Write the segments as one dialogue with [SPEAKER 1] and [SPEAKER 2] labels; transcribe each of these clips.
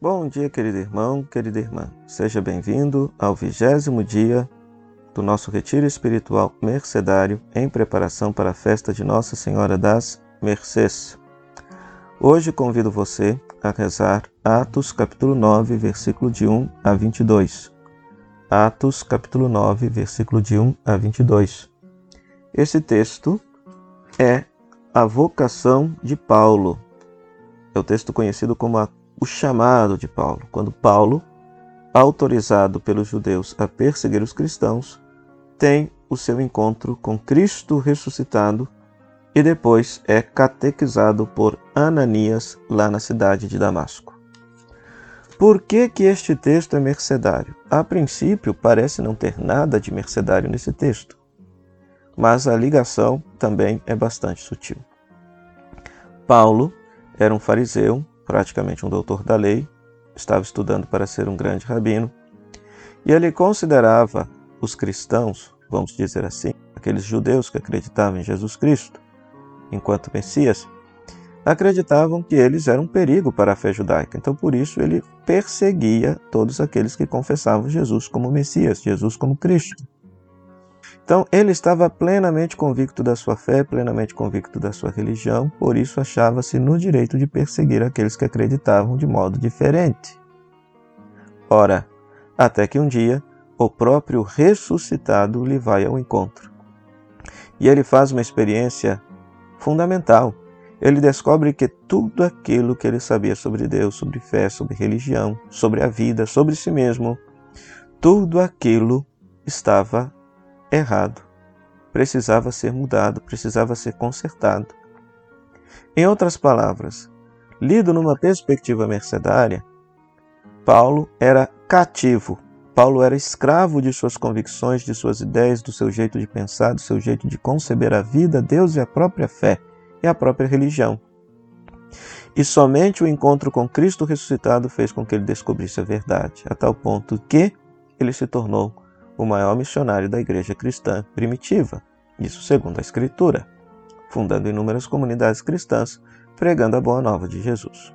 [SPEAKER 1] Bom dia, querido irmão, querida irmã. Seja bem-vindo ao vigésimo dia do nosso retiro espiritual mercedário em preparação para a festa de Nossa Senhora das Mercês. Hoje convido você a rezar Atos capítulo 9, versículo de 1 a 22. Atos capítulo 9, versículo de 1 a 22. Esse texto é a vocação de Paulo. É o texto conhecido como a o chamado de Paulo, quando Paulo, autorizado pelos judeus a perseguir os cristãos, tem o seu encontro com Cristo ressuscitado e depois é catequizado por Ananias lá na cidade de Damasco. Por que, que este texto é mercedário? A princípio, parece não ter nada de mercedário nesse texto, mas a ligação também é bastante sutil. Paulo era um fariseu praticamente um doutor da lei, estava estudando para ser um grande rabino, e ele considerava os cristãos, vamos dizer assim, aqueles judeus que acreditavam em Jesus Cristo enquanto Messias, acreditavam que eles eram um perigo para a fé judaica. Então, por isso, ele perseguia todos aqueles que confessavam Jesus como Messias, Jesus como Cristo. Então, ele estava plenamente convicto da sua fé, plenamente convicto da sua religião, por isso achava-se no direito de perseguir aqueles que acreditavam de modo diferente. Ora, até que um dia o próprio ressuscitado lhe vai ao encontro. E ele faz uma experiência fundamental. Ele descobre que tudo aquilo que ele sabia sobre Deus, sobre fé, sobre religião, sobre a vida, sobre si mesmo, tudo aquilo estava errado. Precisava ser mudado, precisava ser consertado. Em outras palavras, lido numa perspectiva mercedária, Paulo era cativo. Paulo era escravo de suas convicções, de suas ideias, do seu jeito de pensar, do seu jeito de conceber a vida, Deus e a própria fé e a própria religião. E somente o encontro com Cristo ressuscitado fez com que ele descobrisse a verdade, a tal ponto que ele se tornou o maior missionário da igreja cristã primitiva, isso segundo a Escritura, fundando inúmeras comunidades cristãs, pregando a boa nova de Jesus.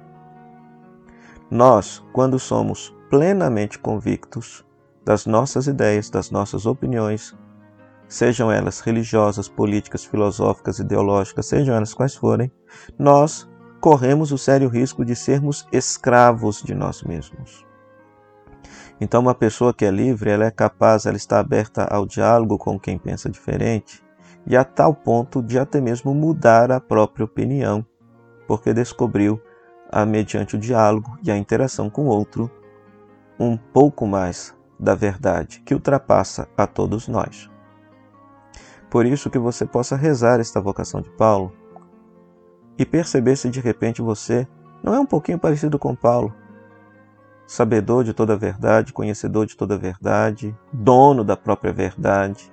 [SPEAKER 1] Nós, quando somos plenamente convictos das nossas ideias, das nossas opiniões, sejam elas religiosas, políticas, filosóficas, ideológicas, sejam elas quais forem, nós corremos o sério risco de sermos escravos de nós mesmos. Então, uma pessoa que é livre, ela é capaz, ela está aberta ao diálogo com quem pensa diferente e a tal ponto de até mesmo mudar a própria opinião, porque descobriu, a, mediante o diálogo e a interação com o outro, um pouco mais da verdade que ultrapassa a todos nós. Por isso que você possa rezar esta vocação de Paulo e perceber se de repente você não é um pouquinho parecido com Paulo, sabedor de toda a verdade, conhecedor de toda a verdade, dono da própria verdade.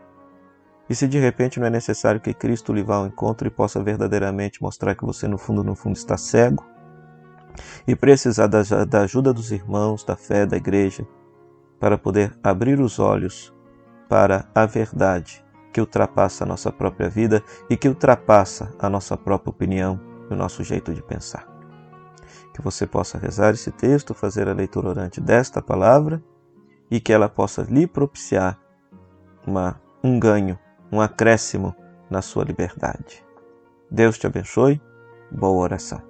[SPEAKER 1] E se de repente não é necessário que Cristo lhe vá ao encontro e possa verdadeiramente mostrar que você no fundo, no fundo está cego e precisar da, da ajuda dos irmãos, da fé, da igreja, para poder abrir os olhos para a verdade que ultrapassa a nossa própria vida e que ultrapassa a nossa própria opinião e o nosso jeito de pensar que você possa rezar esse texto, fazer a leitura orante desta palavra e que ela possa lhe propiciar uma, um ganho, um acréscimo na sua liberdade. Deus te abençoe. Boa oração.